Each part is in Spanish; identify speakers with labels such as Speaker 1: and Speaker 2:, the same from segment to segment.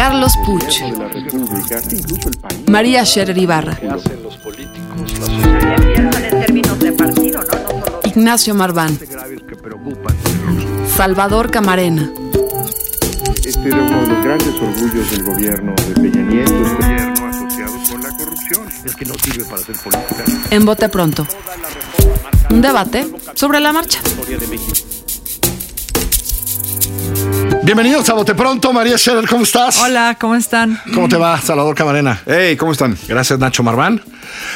Speaker 1: Carlos Puch, María Scherer Ibarra, Ignacio Marván, Salvador Camarena.
Speaker 2: Este era uno de los grandes orgullos del gobierno de Peña Nieto, gobierno asociado con la corrupción. Es que no sirve para hacer política.
Speaker 1: En Bote Pronto. Un debate sobre la marcha.
Speaker 3: Bienvenidos a Bote Pronto, María Scherer, ¿cómo estás?
Speaker 4: Hola, ¿cómo están?
Speaker 3: ¿Cómo te va, Salvador Camarena?
Speaker 5: Hey, ¿cómo están?
Speaker 3: Gracias, Nacho Marván.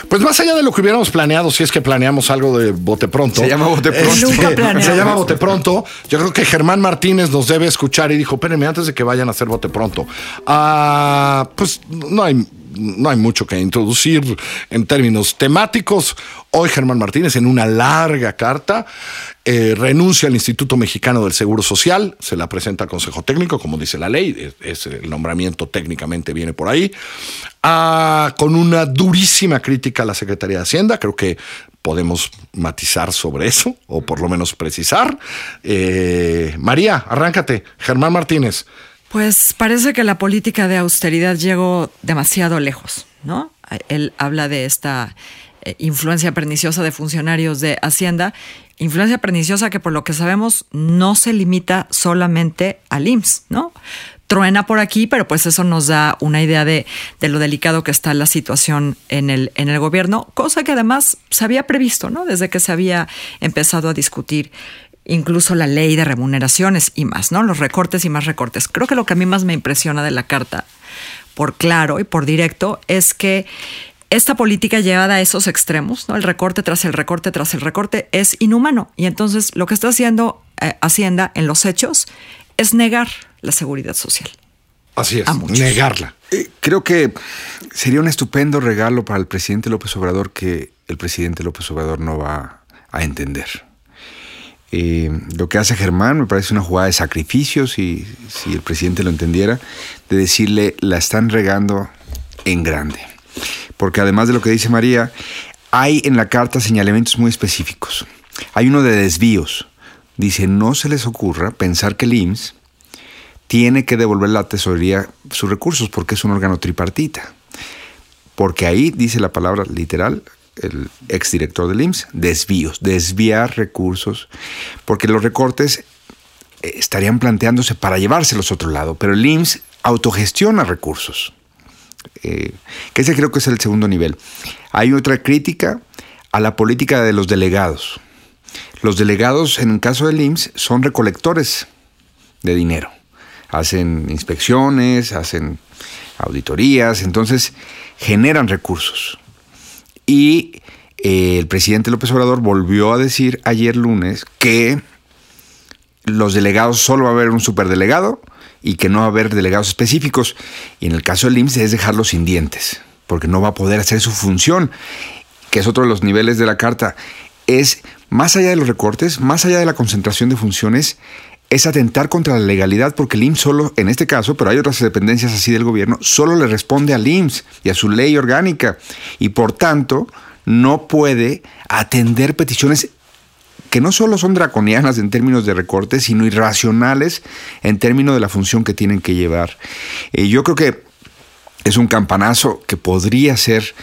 Speaker 3: Pues más allá de lo que hubiéramos planeado, si es que planeamos algo de Bote Pronto.
Speaker 5: Se llama Bote Pronto.
Speaker 3: este,
Speaker 4: Nunca planeamos.
Speaker 3: se llama Bote Pronto. Yo creo que Germán Martínez nos debe escuchar y dijo, espérenme, antes de que vayan a hacer Bote Pronto. Ah, pues no hay, no hay mucho que introducir en términos temáticos. Hoy Germán Martínez, en una larga carta, eh, renuncia al Instituto Mexicano del Seguro Social, se la presenta al Consejo Técnico, como dice la ley, es, el nombramiento técnicamente viene por ahí, Ah, con una durísima crítica a la Secretaría de Hacienda, creo que podemos matizar sobre eso, o por lo menos precisar. Eh, María, arráncate, Germán Martínez.
Speaker 4: Pues parece que la política de austeridad llegó demasiado lejos, ¿no? Él habla de esta eh, influencia perniciosa de funcionarios de Hacienda, influencia perniciosa que por lo que sabemos no se limita solamente al IMSS, ¿no? Truena por aquí, pero pues eso nos da una idea de, de lo delicado que está la situación en el, en el gobierno, cosa que además se había previsto, ¿no? Desde que se había empezado a discutir incluso la ley de remuneraciones y más, ¿no? Los recortes y más recortes. Creo que lo que a mí más me impresiona de la carta, por claro y por directo, es que esta política llevada a esos extremos, ¿no? El recorte tras el recorte tras el recorte es inhumano. Y entonces lo que está haciendo eh, Hacienda en los hechos es negar la seguridad social.
Speaker 3: Así es,
Speaker 4: A
Speaker 3: negarla.
Speaker 5: Eh, creo que sería un estupendo regalo para el presidente López Obrador que el presidente López Obrador no va a entender. Eh, lo que hace Germán me parece una jugada de sacrificio, si, si el presidente lo entendiera, de decirle, la están regando en grande. Porque además de lo que dice María, hay en la carta señalamientos muy específicos. Hay uno de desvíos. Dice, no se les ocurra pensar que el IMSS tiene que devolver la tesorería sus recursos porque es un órgano tripartita. Porque ahí dice la palabra literal, el exdirector del IMSS, desvíos, desviar recursos, porque los recortes eh, estarían planteándose para llevárselos a otro lado, pero el IMSS autogestiona recursos, eh, que ese creo que es el segundo nivel. Hay otra crítica a la política de los delegados. Los delegados, en el caso del IMSS, son recolectores de dinero. Hacen inspecciones, hacen auditorías, entonces generan recursos. Y eh, el presidente López Obrador volvió a decir ayer lunes que los delegados solo va a haber un superdelegado y que no va a haber delegados específicos. Y en el caso del IMSS es dejarlo sin dientes, porque no va a poder hacer su función, que es otro de los niveles de la carta. Es más allá de los recortes, más allá de la concentración de funciones, es atentar contra la legalidad, porque el IMSS solo, en este caso, pero hay otras dependencias así del gobierno, solo le responde al IMSS y a su ley orgánica. Y por tanto, no puede atender peticiones que no solo son draconianas en términos de recortes, sino irracionales en términos de la función que tienen que llevar. Eh, yo creo que es un campanazo que podría ser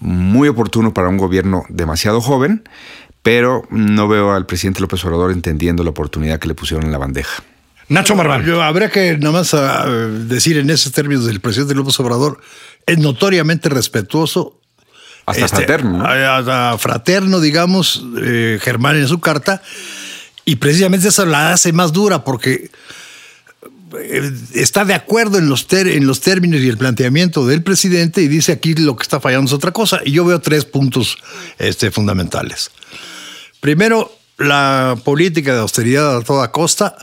Speaker 5: muy oportuno para un gobierno demasiado joven, pero no veo al presidente López Obrador entendiendo la oportunidad que le pusieron en la bandeja.
Speaker 3: Nacho Marván.
Speaker 6: Yo, habría que nada más ah, decir en esos términos del presidente López Obrador, es notoriamente respetuoso.
Speaker 5: Hasta
Speaker 6: este,
Speaker 5: fraterno. ¿no?
Speaker 6: a- a fraterno, digamos, eh, Germán en su carta, y precisamente eso la hace más dura porque eh, está de acuerdo en los, ter- en los términos y el planteamiento del presidente y dice aquí lo que está fallando es otra cosa. Y yo veo tres puntos este, fundamentales. Primero, la política de austeridad a toda costa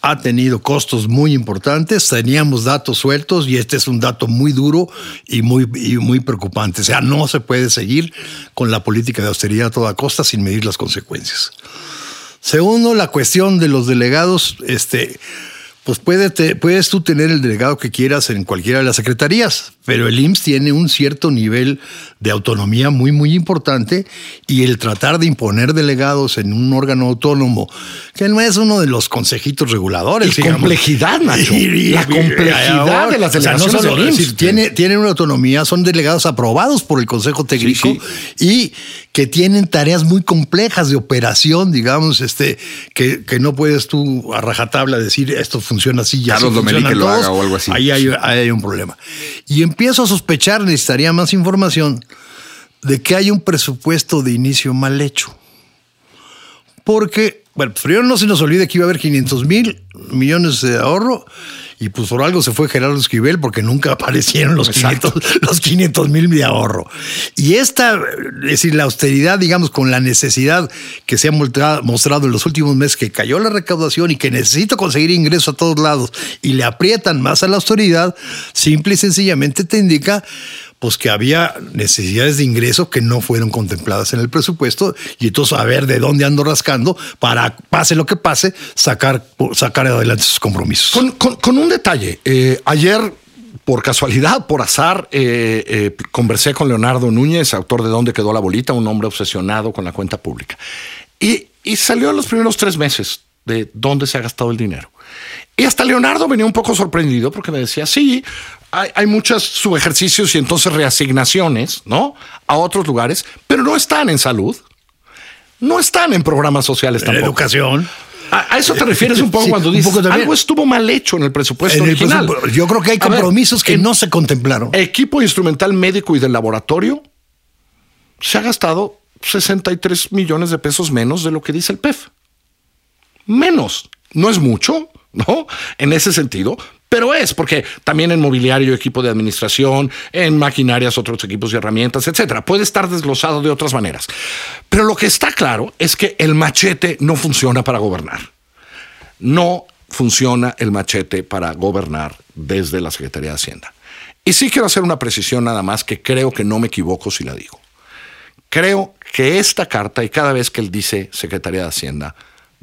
Speaker 6: ha tenido costos muy importantes, teníamos datos sueltos y este es un dato muy duro y muy, muy preocupante. O sea, no se puede seguir con la política de austeridad a toda costa sin medir las consecuencias. Segundo, la cuestión de los delegados, este, pues puedes tú tener el delegado que quieras en cualquiera de las secretarías, pero el IMSS tiene un cierto nivel de autonomía muy, muy importante y el tratar de imponer delegados en un órgano autónomo, que no es uno de los consejitos reguladores.
Speaker 3: Y complejidad, Nacho. la complejidad de las delegaciones del IMSS.
Speaker 6: tiene, tienen una autonomía, son delegados aprobados por el Consejo Técnico y que tienen tareas muy complejas de operación, digamos, este, que, que no puedes tú a rajatabla decir esto funciona así, ya
Speaker 5: Carlos Domenique lo haga o algo así.
Speaker 6: Ahí hay, ahí hay un problema. Y empiezo a sospechar, necesitaría más información, de que hay un presupuesto de inicio mal hecho. Porque, bueno, primero no se nos olvide que iba a haber 500 mil millones de ahorro y pues por algo se fue Gerardo Esquivel porque nunca aparecieron los 500, los 500 mil de ahorro. Y esta, es decir, la austeridad, digamos, con la necesidad que se ha mostrado en los últimos meses que cayó la recaudación y que necesito conseguir ingresos a todos lados y le aprietan más a la austeridad, simple y sencillamente te indica pues que había necesidades de ingreso que no fueron contempladas en el presupuesto y entonces a ver de dónde ando rascando para, pase lo que pase, sacar, sacar adelante sus compromisos.
Speaker 3: Con, un detalle, eh, ayer por casualidad, por azar, eh, eh, conversé con Leonardo Núñez, autor de Dónde quedó la bolita, un hombre obsesionado con la cuenta pública. Y, y salió en los primeros tres meses de dónde se ha gastado el dinero. Y hasta Leonardo venía un poco sorprendido porque me decía, sí, hay, muchos subejercicios y entonces reasignaciones, ¿no? A otros lugares, pero no están en salud, no están en programas sociales tampoco.
Speaker 6: En educación.
Speaker 3: A, eso te refieres un poco cuando dices algo estuvo mal hecho en el presupuesto original.
Speaker 6: yo creo que hay compromisos que no se contemplaron.
Speaker 3: Equipo instrumental médico y del laboratorio se ha gastado 63 millones de pesos menos de lo que dice el PEF. Menos. No es mucho, ¿no? En ese sentido, pero es porque también en mobiliario, equipo de administración, en maquinarias, otros equipos y herramientas, etcétera. Puede estar desglosado de otras maneras. Pero lo que está claro es que el machete no funciona para gobernar. No funciona el machete para gobernar desde la Secretaría de Hacienda. Y sí quiero hacer una precisión nada más que creo que no me equivoco si la digo. Creo que esta carta, y cada vez que él dice Secretaría de Hacienda,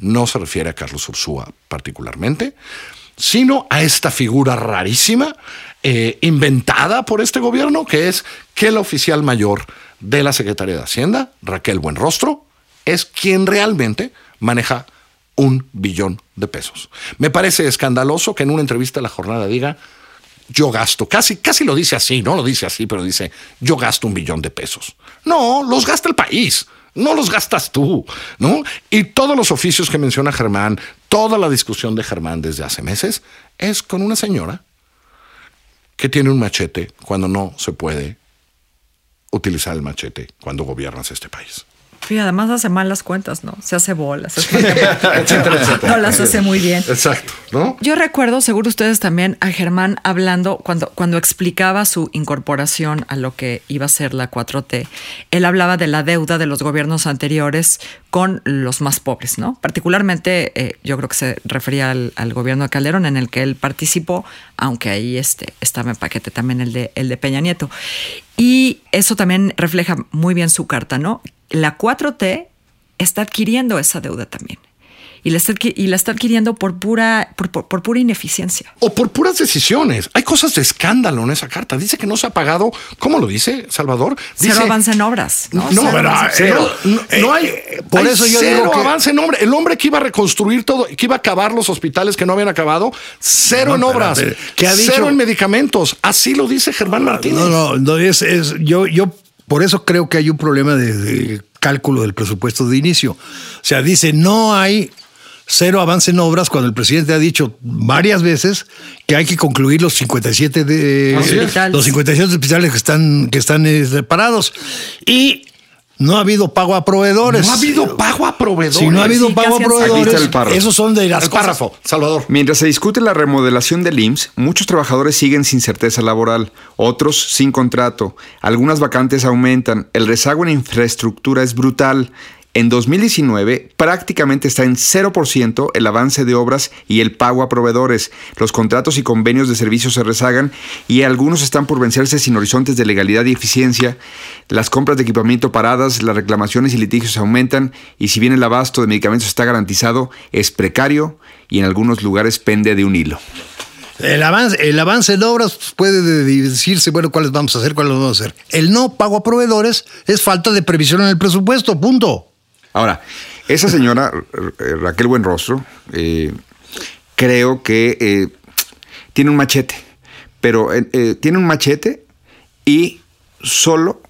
Speaker 3: no se refiere a Carlos Ursúa particularmente, sino a esta figura rarísima, eh, inventada por este gobierno, que es que el oficial mayor de la Secretaría de Hacienda, Raquel Buenrostro, es quien realmente maneja un billón de pesos. Me parece escandaloso que en una entrevista a la jornada diga, yo gasto, casi, casi lo dice así, no lo dice así, pero dice, yo gasto un billón de pesos. No, los gasta el país no los gastas tú, ¿no? Y todos los oficios que menciona Germán, toda la discusión de Germán desde hace meses, es con una señora que tiene un machete cuando no se puede utilizar el machete cuando gobiernas este país.
Speaker 4: Y además hace mal las cuentas, ¿no? Se hace bolas, No las hace muy bien.
Speaker 3: Exacto, ¿no?
Speaker 4: Yo recuerdo, seguro ustedes también, a Germán hablando cuando, cuando explicaba su incorporación a lo que iba a ser la 4T. Él hablaba de la deuda de los gobiernos anteriores con los más pobres, ¿no? Particularmente, eh, yo creo que se refería al, gobierno de Calderón, en el que él participó, aunque ahí este, estaba en paquete también el de, el de Peña Nieto. Y eso también refleja muy bien su carta, ¿no? la 4T está adquiriendo esa deuda también. Y la, está, y la está adquiriendo por pura, por, pura ineficiencia.
Speaker 3: O por puras decisiones. Hay cosas de escándalo en esa carta. Dice que no se ha pagado. ¿Cómo lo dice Salvador? Dice,
Speaker 4: cero avance en obras. No,
Speaker 3: no, no, hay. Por eso yo cero digo avance en obras. El hombre que iba a reconstruir todo, que iba a acabar los hospitales que no habían acabado, cero en obras. Cero en medicamentos. Así lo dice Germán Martínez.
Speaker 6: No, no, es, es yo, yo por eso creo que hay un problema de, cálculo del presupuesto de inicio. O sea, dice, no hay cero avance en obras cuando el presidente ha dicho varias veces que hay que concluir los 57 de los 57 hospitales que están que están eh, separados y no ha habido pago a proveedores.
Speaker 3: No ha habido pago a proveedores.
Speaker 6: Si no ha habido pago a proveedores, esos son de las
Speaker 3: el párrafo, Salvador.
Speaker 5: Mientras se discute la remodelación del IMSS, muchos trabajadores siguen sin certeza laboral, otros sin contrato, algunas vacantes aumentan, el rezago en infraestructura es brutal En 2019 prácticamente está en 0% el avance de obras y el pago a proveedores. Los contratos y convenios de servicios se rezagan y algunos están por vencerse sin horizontes de legalidad y eficiencia. Las compras de equipamiento paradas, las reclamaciones y litigios aumentan y si bien el abasto de medicamentos está garantizado, es precario y en algunos lugares pende de un hilo.
Speaker 6: El avance, el avance de obras puede decirse, bueno, cuáles vamos a hacer, cuáles vamos a hacer. El no pago a proveedores es falta de previsión en el presupuesto, punto.
Speaker 5: Ahora, esa señora, Raquel Buenrostro, eh, creo que eh, tiene un machete, pero eh, tiene un machete y solo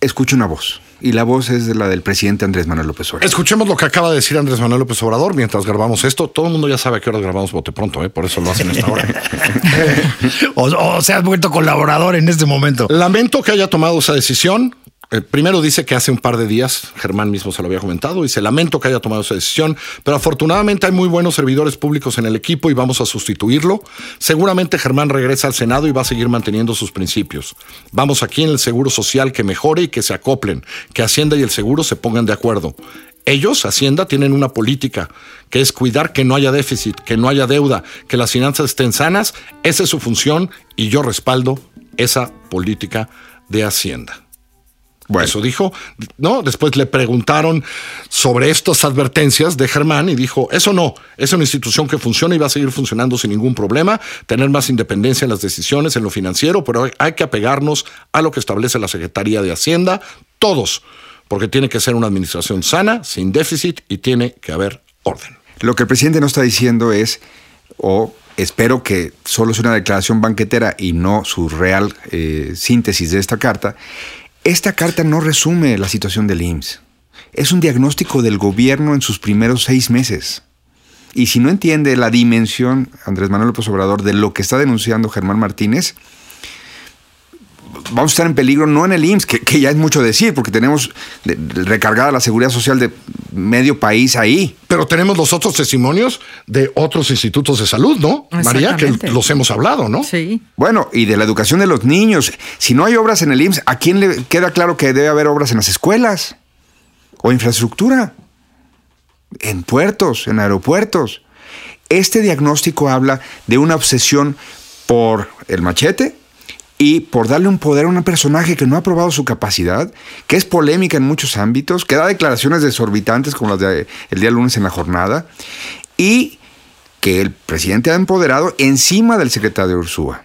Speaker 5: escucha una voz. Y la voz es de la del presidente Andrés Manuel López Obrador.
Speaker 3: Escuchemos lo que acaba de decir Andrés Manuel López Obrador mientras grabamos esto. Todo el mundo ya sabe a qué hora grabamos Bote Pronto, por eso lo hacen a esta hora.
Speaker 6: o, o se ha vuelto colaborador en este momento.
Speaker 3: Lamento que haya tomado esa decisión. Eh, primero dice que hace un par de días, Germán mismo se lo había comentado, y se lamento que haya tomado esa decisión, pero afortunadamente hay muy buenos servidores públicos en el equipo y vamos a sustituirlo. Seguramente Germán regresa al Senado y va a seguir manteniendo sus principios. Vamos aquí en el Seguro Social que mejore y que se acoplen, que Hacienda y el Seguro se pongan de acuerdo. Ellos, Hacienda, tienen una política que es cuidar que no haya déficit, que no haya deuda, que las finanzas estén sanas. Esa es su función y yo respaldo esa política de Hacienda. Bueno. Eso dijo. No, después le preguntaron sobre estas advertencias de Germán y dijo, eso no, es una institución que funciona y va a seguir funcionando sin ningún problema, tener más independencia en las decisiones, en lo financiero, pero hay que apegarnos a lo que establece la Secretaría de Hacienda, todos, porque tiene que ser una administración sana, sin déficit y tiene que haber orden.
Speaker 5: Lo que el presidente no está diciendo es, o espero que solo sea una declaración banquetera y no su real eh, síntesis de esta carta, esta carta no resume la situación del IMSS. Es un diagnóstico del gobierno en sus primeros seis meses. Y si no entiende la dimensión, Andrés Manuel López Obrador, de lo que está denunciando Germán Martínez, vamos a estar en peligro no en el IMSS, que, ya es mucho decir, porque tenemos recargada la seguridad social de medio país ahí.
Speaker 3: Pero tenemos los otros testimonios de otros institutos de salud, ¿no? María, que los hemos hablado, ¿no?
Speaker 4: Sí.
Speaker 5: Bueno, y de la educación de los niños. Si no hay obras en el IMSS, ¿a quién le queda claro que debe haber obras en las escuelas? ¿O infraestructura? En puertos, en aeropuertos. Este diagnóstico habla de una obsesión por el machete, y por darle un poder a un personaje que no ha probado su capacidad, que es polémica en muchos ámbitos, que da declaraciones desorbitantes como las del día lunes en la jornada, y que el presidente ha empoderado encima del secretario Ursúa.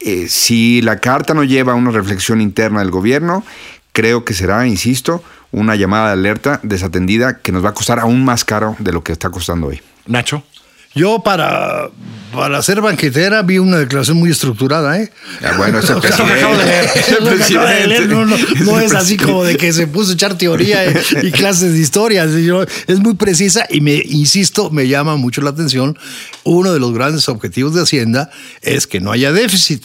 Speaker 5: Eh, si la carta no lleva a una reflexión interna del gobierno, creo que será, insisto, una llamada de alerta desatendida que nos va a costar aún más caro de lo que está costando hoy.
Speaker 3: Nacho.
Speaker 6: Yo para, para ser banquetera vi una declaración muy estructurada, ¿eh?
Speaker 5: bueno, acabo
Speaker 6: de leer. No, es así como de que se puso a echar teoría y clases de historia. Es muy precisa y me insisto, me llama mucho la atención. Uno de los grandes objetivos de Hacienda es que no haya déficit.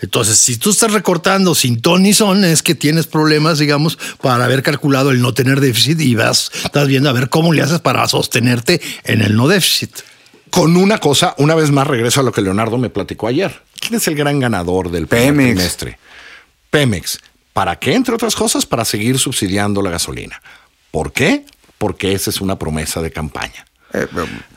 Speaker 6: Entonces, si tú estás recortando sin ton ni son, es que tienes problemas, digamos, para haber calculado el no tener déficit y vas, estás viendo a ver cómo le haces para sostenerte en el no déficit.
Speaker 3: Con una cosa, una vez más regreso a lo que Leonardo me platicó ayer. ¿Quién es el gran ganador del Pemex? trimestre? Pemex. ¿Para qué? Entre otras cosas, para seguir subsidiando la gasolina. ¿Por qué? Porque esa es una promesa de campaña. Eh,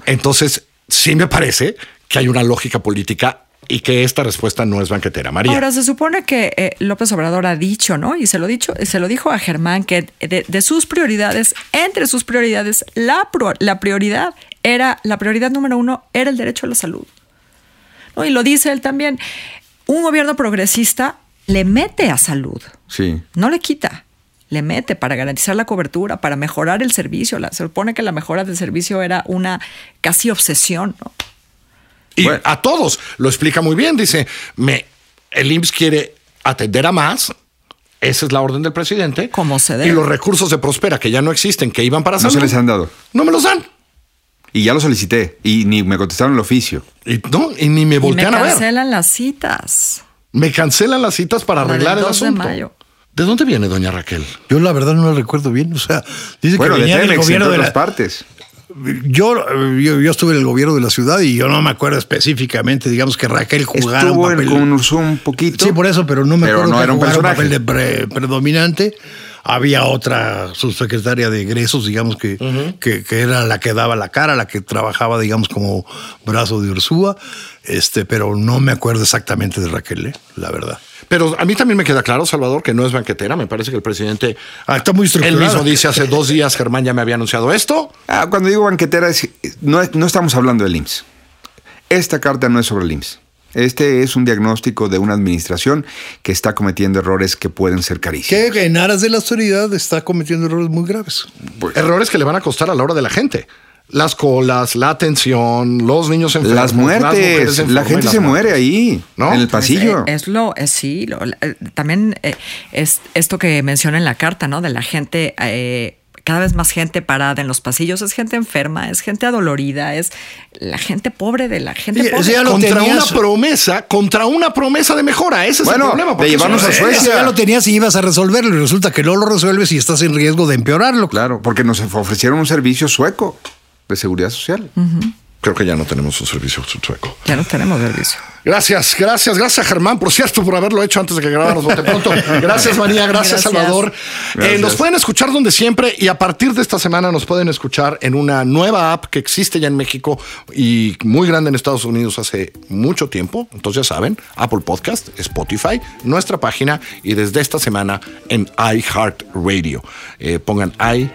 Speaker 3: Entonces, sí me parece que hay una lógica política y que esta respuesta no es banquetera. María.
Speaker 4: Ahora, se supone que eh, López Obrador ha dicho, ¿no? Y se lo, dicho, se lo dijo a Germán, que de, sus prioridades, entre sus prioridades, la, la prioridad era, la prioridad número uno era el derecho a la salud. ¿No? Y lo dice él también. Un gobierno progresista le mete a salud.
Speaker 5: Sí.
Speaker 4: No le quita le mete para garantizar la cobertura, para mejorar el servicio. se supone que la mejora del servicio era una casi obsesión. ¿no?
Speaker 3: Y a todos lo explica muy bien. Dice, me, el IMSS quiere atender a más. Esa es la orden del presidente.
Speaker 4: Como se debe.
Speaker 3: Y los recursos de Prospera, que ya no existen, que iban para
Speaker 5: No se les han dado.
Speaker 3: No me los dan.
Speaker 5: Y ya lo solicité. Y ni me contestaron el oficio.
Speaker 3: Y, no, y ni me voltean a ver.
Speaker 4: Me cancelan las citas.
Speaker 3: Me cancelan las citas para arreglar el asunto. De, mayo. ¿De dónde viene doña Raquel?
Speaker 6: Yo la verdad no la recuerdo bien. O sea, dice
Speaker 5: que
Speaker 6: venía
Speaker 5: del
Speaker 6: gobierno
Speaker 5: de las partes.
Speaker 6: Yo, yo, estuve en el gobierno de la ciudad y yo no me acuerdo específicamente, digamos que Raquel jugara un papel.
Speaker 5: un poquito.
Speaker 6: Sí, por eso, pero no me acuerdo que un, papel predominante. había otra subsecretaria de egresos, digamos, que, que, que era la que daba la cara, la que trabajaba, digamos, como brazo de Ursúa, este, pero no me acuerdo exactamente de Raquel, ¿eh? la verdad.
Speaker 3: Pero a mí también me queda claro, Salvador, que no es banquetera. Me parece que el presidente.
Speaker 6: Ah, está muy
Speaker 3: Él
Speaker 6: estructurada.
Speaker 3: mismo dice hace dos días, Germán ya me había anunciado esto.
Speaker 5: Ah, cuando digo banquetera, es- no, no estamos hablando del IMSS. Esta carta no es sobre el IMSS. Este es un diagnóstico de una administración que está cometiendo errores que pueden ser carísimos.
Speaker 6: Que en aras de la autoridad está cometiendo errores muy graves.
Speaker 3: Errores que le van a costar a la hora de la gente. Las colas, la atención, los niños enfermos.
Speaker 5: Las muertes,
Speaker 3: enfermas
Speaker 5: la gente se
Speaker 3: muertes.
Speaker 5: muere ahí,
Speaker 3: ¿No?
Speaker 5: en el
Speaker 4: Pues,
Speaker 5: pasillo.
Speaker 4: eh, es lo, es, sí, lo- eh, también eh, es esto que menciona en la carta, ¿no? De la gente, eh, cada vez más gente parada en los pasillos, es gente enferma, es gente adolorida, es la gente pobre de la gente
Speaker 6: Sí,
Speaker 4: pobre.
Speaker 6: sí, ya lo
Speaker 3: Contra
Speaker 6: tenías.
Speaker 3: una promesa, contra una promesa de mejora. Ese es el problema.
Speaker 5: de llevarnos a
Speaker 6: Eso
Speaker 5: Suecia.
Speaker 6: ya lo tenías y ibas a resolverlo y resulta que no lo resuelves y estás en riesgo de empeorarlo.
Speaker 5: Claro, porque nos ofrecieron un servicio sueco de seguridad social.
Speaker 3: Creo que ya no tenemos un servicio sueco.
Speaker 4: Ya no tenemos servicio.
Speaker 3: Gracias, gracias, gracias Germán, por cierto, por haberlo hecho antes de que grabáramos Bote Pronto. Gracias María, gracias,
Speaker 4: Gracias.
Speaker 3: Salvador.
Speaker 5: Gracias.
Speaker 3: Eh, nos pueden escuchar donde siempre y a partir de esta semana nos pueden escuchar en una nueva app que existe ya en México y muy grande en Estados Unidos hace mucho tiempo. Entonces ya saben, Apple Podcast, Spotify, nuestra página y desde esta semana en iHeartRadio. Eh, pongan i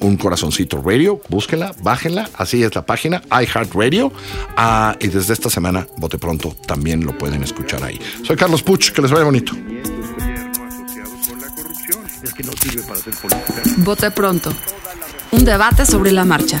Speaker 3: un corazoncito radio, búsquenla, bájenla, así es la página, iHeartRadio, ah, y desde esta semana, bote pronto, también lo pueden escuchar ahí. Soy Carlos Puch, que les vaya bonito.
Speaker 1: Vote pronto. Un debate sobre la marcha.